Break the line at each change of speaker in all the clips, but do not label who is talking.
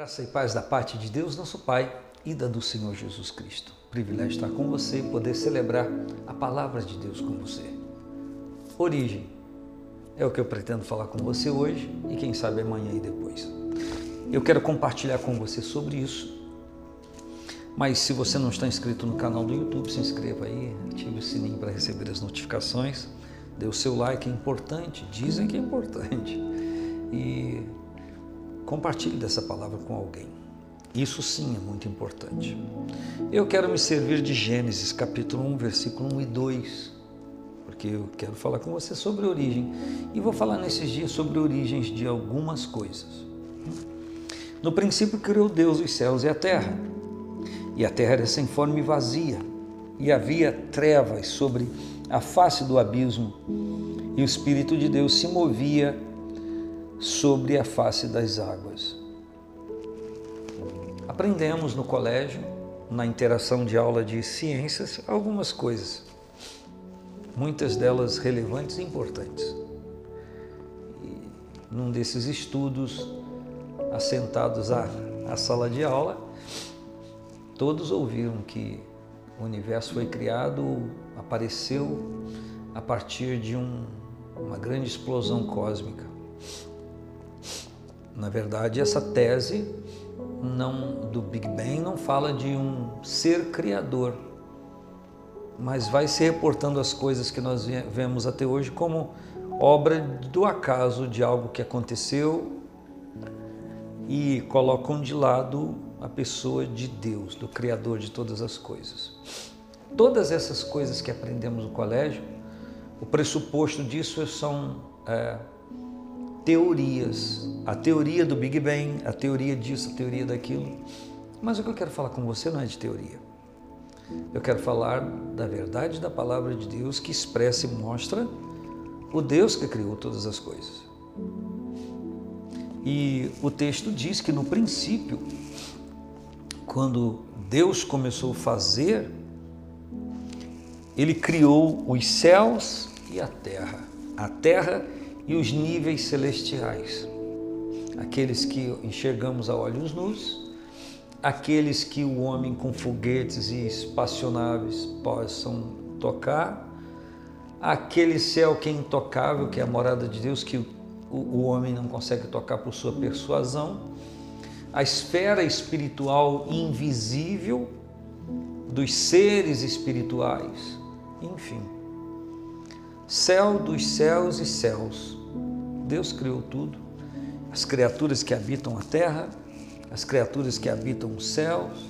Graça e paz da parte de Deus, nosso Pai, e da do Senhor Jesus Cristo. Privilégio estar com você e poder celebrar a palavra de Deus com você. Origem é o que eu pretendo falar com você hoje e quem sabe amanhã e depois. Eu quero compartilhar com você sobre isso. Mas se você não está inscrito no canal do YouTube, se inscreva aí, ative o sininho para receber as notificações. Dê o seu like, é importante, dizem que é importante. E Compartilhe dessa palavra com alguém. Isso sim é muito importante. Eu quero me servir de Gênesis capítulo 1, versículo 1 e 2, porque eu quero falar com você sobre origem e vou falar nesses dias sobre origens de algumas coisas. No princípio criou Deus os céus e a terra, e a terra era sem forma e vazia, e havia trevas sobre a face do abismo, e o Espírito de Deus se movia sobre a face das águas. Aprendemos no colégio, na interação de aula de ciências, algumas coisas, muitas delas relevantes e importantes. E num desses estudos, assentados à, à sala de aula, todos ouviram que o universo foi criado, apareceu a partir de um, uma grande explosão cósmica. Na verdade, essa tese não do Big Bang não fala de um ser criador, mas vai se reportando as coisas que nós vemos até hoje como obra do acaso de algo que aconteceu e colocam de lado a pessoa de Deus, do Criador de todas as coisas. Todas essas coisas que aprendemos no colégio, o pressuposto disso são é, teorias. A teoria do Big Bang, a teoria disso, a teoria daquilo. Mas o que eu quero falar com você não é de teoria. Eu quero falar da verdade da palavra de Deus que expressa e mostra o Deus que criou todas as coisas. E o texto diz que no princípio, quando Deus começou a fazer, ele criou os céus e a terra. A terra e os níveis celestiais. Aqueles que enxergamos a olhos nus, aqueles que o homem com foguetes e espaçonaves possam tocar, aquele céu que é intocável, que é a morada de Deus, que o, o homem não consegue tocar por sua persuasão, a esfera espiritual invisível dos seres espirituais, enfim. Céu dos céus e céus, Deus criou tudo, as criaturas que habitam a terra, as criaturas que habitam os céus,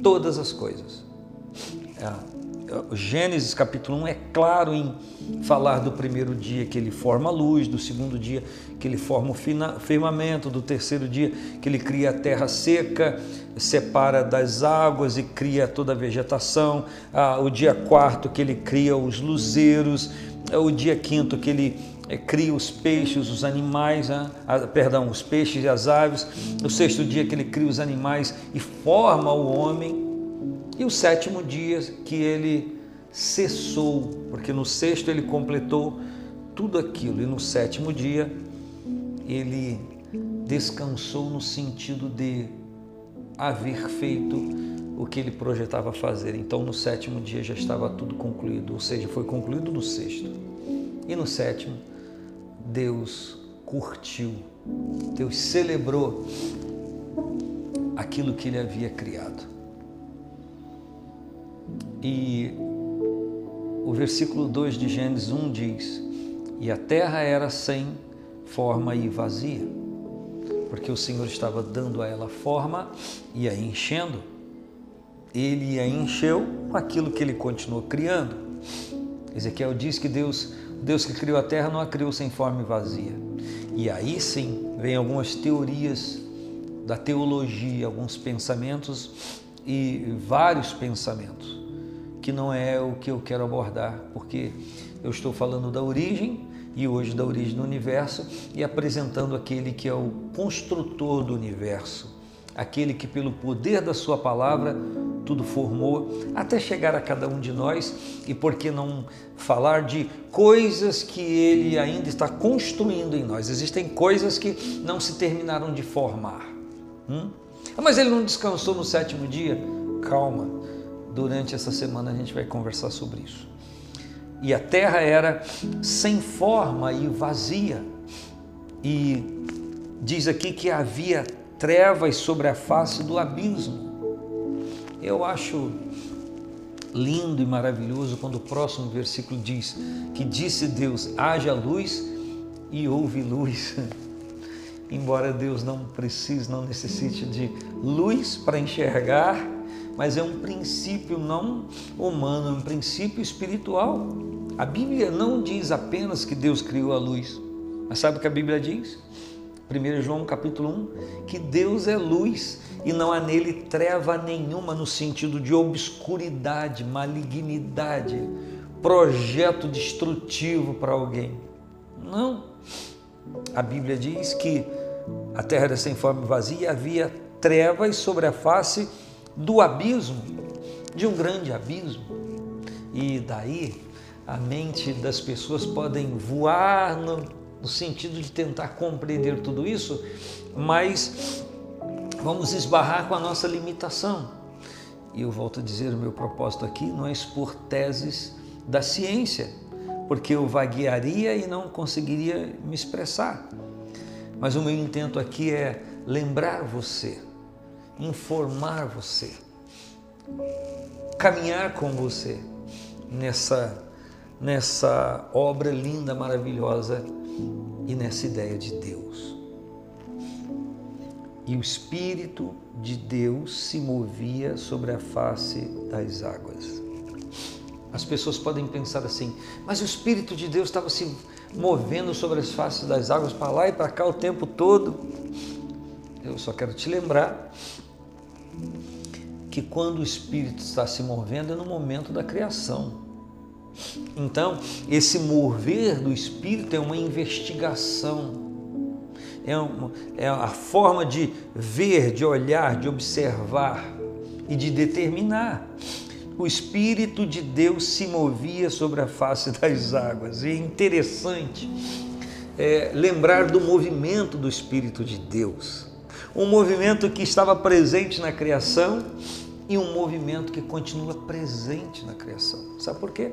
todas as coisas. É, o Gênesis capítulo 1 é claro em falar do primeiro dia que ele forma a luz, do segundo dia que ele forma o firmamento, do terceiro dia que ele cria a terra seca, separa das águas e cria toda a vegetação, ah, o dia quarto que ele cria os luzeiros, é o dia quinto que ele é, cria os peixes, os animais, ah, perdão, os peixes e as aves. No sexto dia que ele cria os animais e forma o homem. E o sétimo dia que ele cessou, porque no sexto ele completou tudo aquilo. E no sétimo dia ele descansou no sentido de haver feito o que ele projetava fazer. Então, no sétimo dia já estava tudo concluído, ou seja, foi concluído no sexto. E no sétimo, Deus curtiu, Deus celebrou aquilo que ele havia criado. E o versículo 2 de Gênesis 1 diz: E a terra era sem forma e vazia, porque o Senhor estava dando a ela forma e a enchendo. Ele a encheu com aquilo que ele continuou criando. Ezequiel diz que Deus Deus que criou a terra não a criou sem forma e vazia. E aí sim vem algumas teorias da teologia, alguns pensamentos e vários pensamentos, que não é o que eu quero abordar, porque eu estou falando da origem e hoje da origem do universo e apresentando aquele que é o construtor do universo, aquele que pelo poder da sua palavra tudo formou, até chegar a cada um de nós, e por que não falar de coisas que ele ainda está construindo em nós? Existem coisas que não se terminaram de formar. Hum? Ah, mas ele não descansou no sétimo dia? Calma, durante essa semana a gente vai conversar sobre isso. E a terra era sem forma e vazia. E diz aqui que havia trevas sobre a face do abismo. Eu acho lindo e maravilhoso quando o próximo versículo diz que disse Deus: haja luz e houve luz. Embora Deus não precise, não necessite de luz para enxergar, mas é um princípio não humano, é um princípio espiritual. A Bíblia não diz apenas que Deus criou a luz, mas sabe o que a Bíblia diz? 1 João capítulo 1, que Deus é luz e não há nele treva nenhuma no sentido de obscuridade, malignidade, projeto destrutivo para alguém. Não. A Bíblia diz que a terra era sem forma e vazia havia trevas sobre a face do abismo, de um grande abismo. E daí a mente das pessoas podem voar no, no sentido de tentar compreender tudo isso, mas vamos esbarrar com a nossa limitação. E eu volto a dizer: o meu propósito aqui não é expor teses da ciência, porque eu vaguearia e não conseguiria me expressar. Mas o meu intento aqui é lembrar você, informar você, caminhar com você nessa nessa obra linda, maravilhosa e nessa ideia de Deus. E o Espírito de Deus se movia sobre a face das águas. As pessoas podem pensar assim, mas o Espírito de Deus estava se movendo sobre as faces das águas para lá e para cá o tempo todo. Eu só quero te lembrar que quando o Espírito está se movendo é no momento da criação. Então, esse mover do Espírito é uma investigação, é, uma, é a forma de ver, de olhar, de observar e de determinar. O Espírito de Deus se movia sobre a face das águas. E é interessante é, lembrar do movimento do Espírito de Deus. Um movimento que estava presente na criação e um movimento que continua presente na criação. Sabe por quê?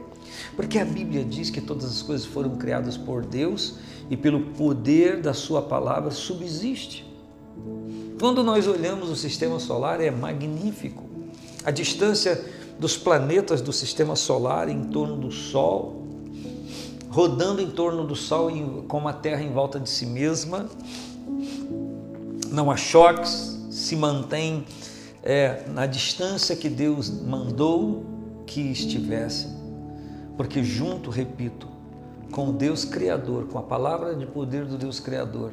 Porque a Bíblia diz que todas as coisas foram criadas por Deus e pelo poder da Sua palavra subsiste. Quando nós olhamos o sistema solar, é magnífico. A distância dos planetas do sistema solar em torno do Sol, rodando em torno do Sol como a Terra em volta de si mesma, não há choques, se mantém é, na distância que Deus mandou que estivesse, porque junto, repito, com o Deus Criador, com a palavra de poder do Deus Criador,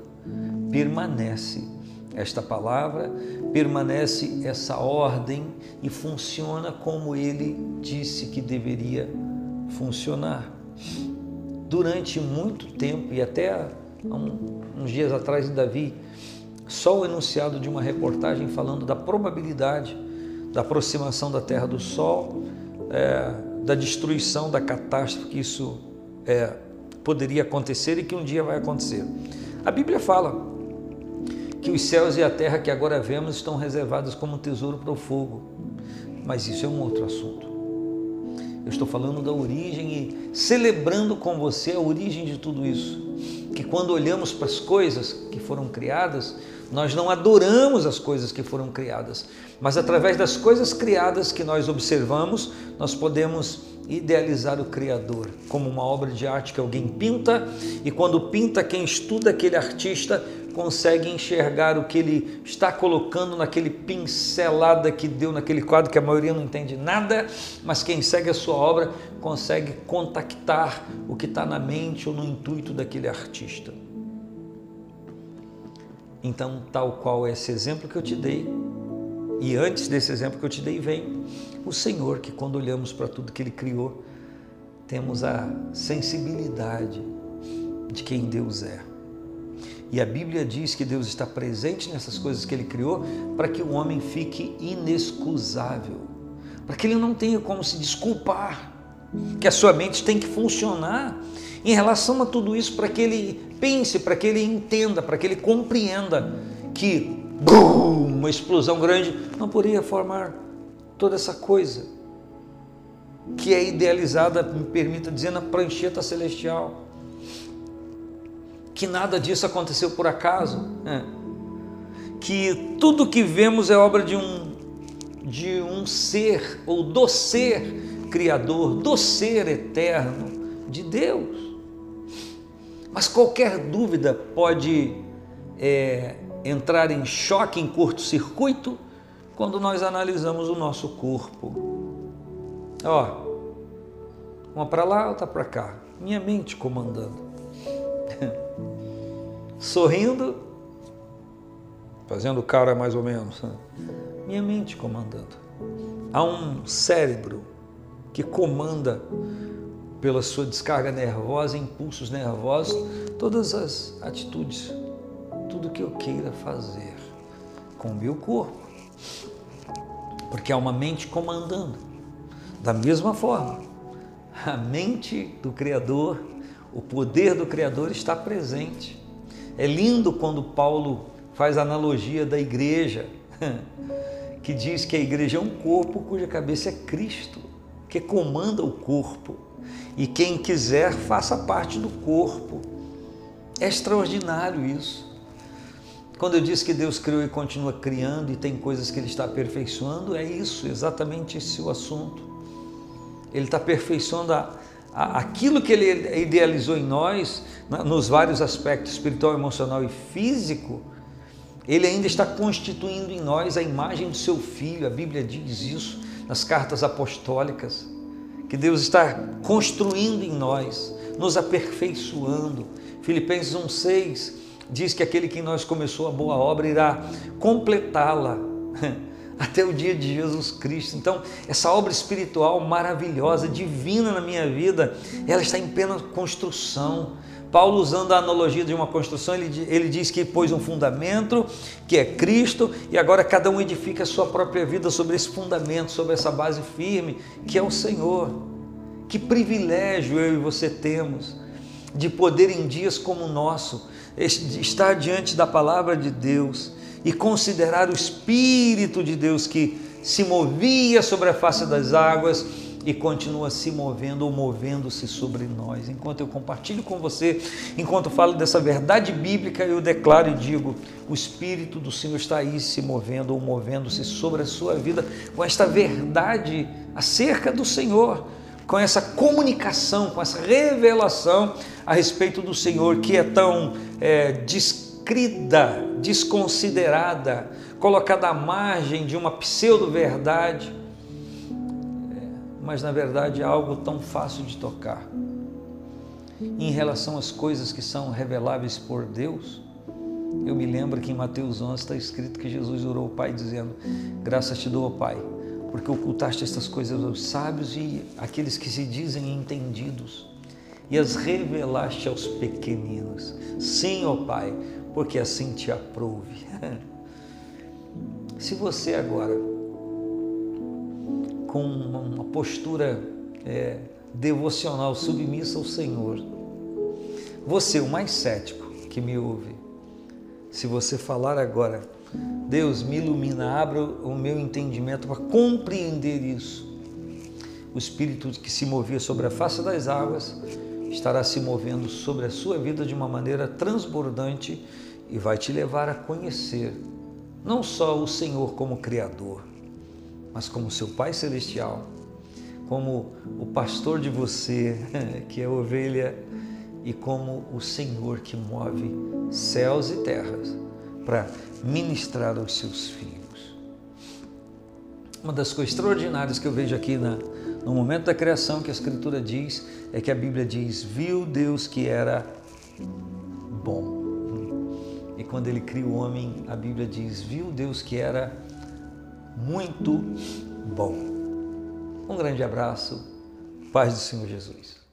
permanece esta palavra, permanece essa ordem e funciona como ele disse que deveria funcionar. Durante muito tempo, e até um, uns dias atrás ainda vi só o enunciado de uma reportagem falando da probabilidade da aproximação da Terra do Sol, é, da destruição, da catástrofe que isso é, poderia acontecer e que um dia vai acontecer. A Bíblia fala que os céus e a terra que agora vemos estão reservados como tesouro para o fogo, mas isso é um outro assunto. Eu estou falando da origem e celebrando com você a origem de tudo isso. Que quando olhamos para as coisas que foram criadas, nós não adoramos as coisas que foram criadas, mas através das coisas criadas que nós observamos, nós podemos idealizar o Criador como uma obra de arte que alguém pinta, e quando pinta, quem estuda aquele artista consegue enxergar o que ele está colocando naquele pincelada que deu naquele quadro que a maioria não entende nada, mas quem segue a sua obra consegue contactar o que está na mente ou no intuito daquele artista. Então, tal qual esse exemplo que eu te dei, e antes desse exemplo que eu te dei, vem o Senhor, que quando olhamos para tudo que Ele criou, temos a sensibilidade de quem Deus é. E a Bíblia diz que Deus está presente nessas coisas que Ele criou para que o homem fique inexcusável, para que ele não tenha como se desculpar, que a sua mente tem que funcionar em relação a tudo isso para que ele pense, para que ele entenda, para que ele compreenda que bum, uma explosão grande, não poderia formar toda essa coisa que é idealizada, me permita dizer, na prancheta celestial. Que nada disso aconteceu por acaso. Né? Que tudo que vemos é obra de um, de um ser, ou do ser criador, do ser eterno, de Deus. Mas qualquer dúvida pode é, entrar em choque, em curto-circuito, quando nós analisamos o nosso corpo. Ó, uma para lá, outra para cá. Minha mente comandando. Sorrindo, fazendo cara mais ou menos. Né? Minha mente comandando. Há um cérebro que comanda pela sua descarga nervosa, impulsos nervosos, todas as atitudes, tudo que eu queira fazer com o meu corpo. Porque há uma mente comandando. Da mesma forma, a mente do Criador, o poder do Criador está presente. É lindo quando Paulo faz a analogia da igreja, que diz que a igreja é um corpo cuja cabeça é Cristo, que comanda o corpo. E quem quiser, faça parte do corpo. É extraordinário isso. Quando eu disse que Deus criou e continua criando e tem coisas que Ele está aperfeiçoando, é isso, exatamente esse o assunto. Ele está aperfeiçoando a, a, aquilo que ele idealizou em nós, nos vários aspectos espiritual, emocional e físico. Ele ainda está constituindo em nós a imagem do seu filho, a Bíblia diz isso nas cartas apostólicas, que Deus está construindo em nós, nos aperfeiçoando. Filipenses 1,6 diz que aquele que em nós começou a boa obra irá completá-la até o dia de Jesus Cristo. Então, essa obra espiritual maravilhosa, divina na minha vida, ela está em plena construção. Paulo, usando a analogia de uma construção, ele, ele diz que pôs um fundamento, que é Cristo, e agora cada um edifica a sua própria vida sobre esse fundamento, sobre essa base firme, que é o Senhor. Que privilégio eu e você temos de poder, em dias como o nosso, estar diante da palavra de Deus e considerar o Espírito de Deus que se movia sobre a face das águas e continua se movendo ou movendo-se sobre nós. Enquanto eu compartilho com você, enquanto falo dessa verdade bíblica, eu declaro e digo: o Espírito do Senhor está aí se movendo ou movendo-se sobre a sua vida com esta verdade acerca do Senhor, com essa comunicação, com essa revelação a respeito do Senhor que é tão é, descrida, desconsiderada, colocada à margem de uma pseudo-verdade, mas na verdade é algo tão fácil de tocar. Em relação às coisas que são reveláveis por Deus, eu me lembro que em Mateus 11 está escrito que Jesus orou ao Pai dizendo: Graças te dou, Pai, porque ocultaste estas coisas aos sábios e aqueles que se dizem entendidos, e as revelaste aos pequeninos. Sim, ó Pai, porque assim te aprouve. Se você agora, com uma postura é, devocional submissa ao Senhor, você, o mais cético que me ouve, se você falar agora, Deus me ilumina, abra o meu entendimento para compreender isso. O Espírito que se movia sobre a face das águas estará se movendo sobre a sua vida de uma maneira transbordante e vai te levar a conhecer não só o Senhor como Criador, mas como seu Pai Celestial, como o pastor de você, que é ovelha, e como o Senhor que move céus e terras para ministrar aos seus filhos. Uma das coisas extraordinárias que eu vejo aqui na, no momento da criação que a Escritura diz é que a Bíblia diz: viu Deus que era bom. E quando ele cria o homem, a Bíblia diz: viu Deus que era muito bom. Um grande abraço, paz do Senhor Jesus.